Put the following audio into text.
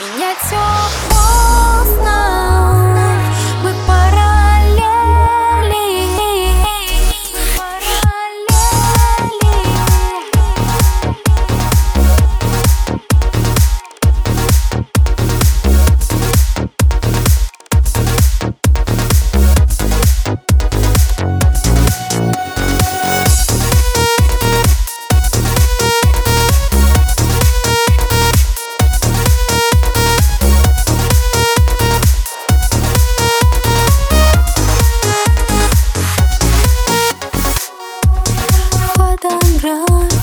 Меня тёплым 热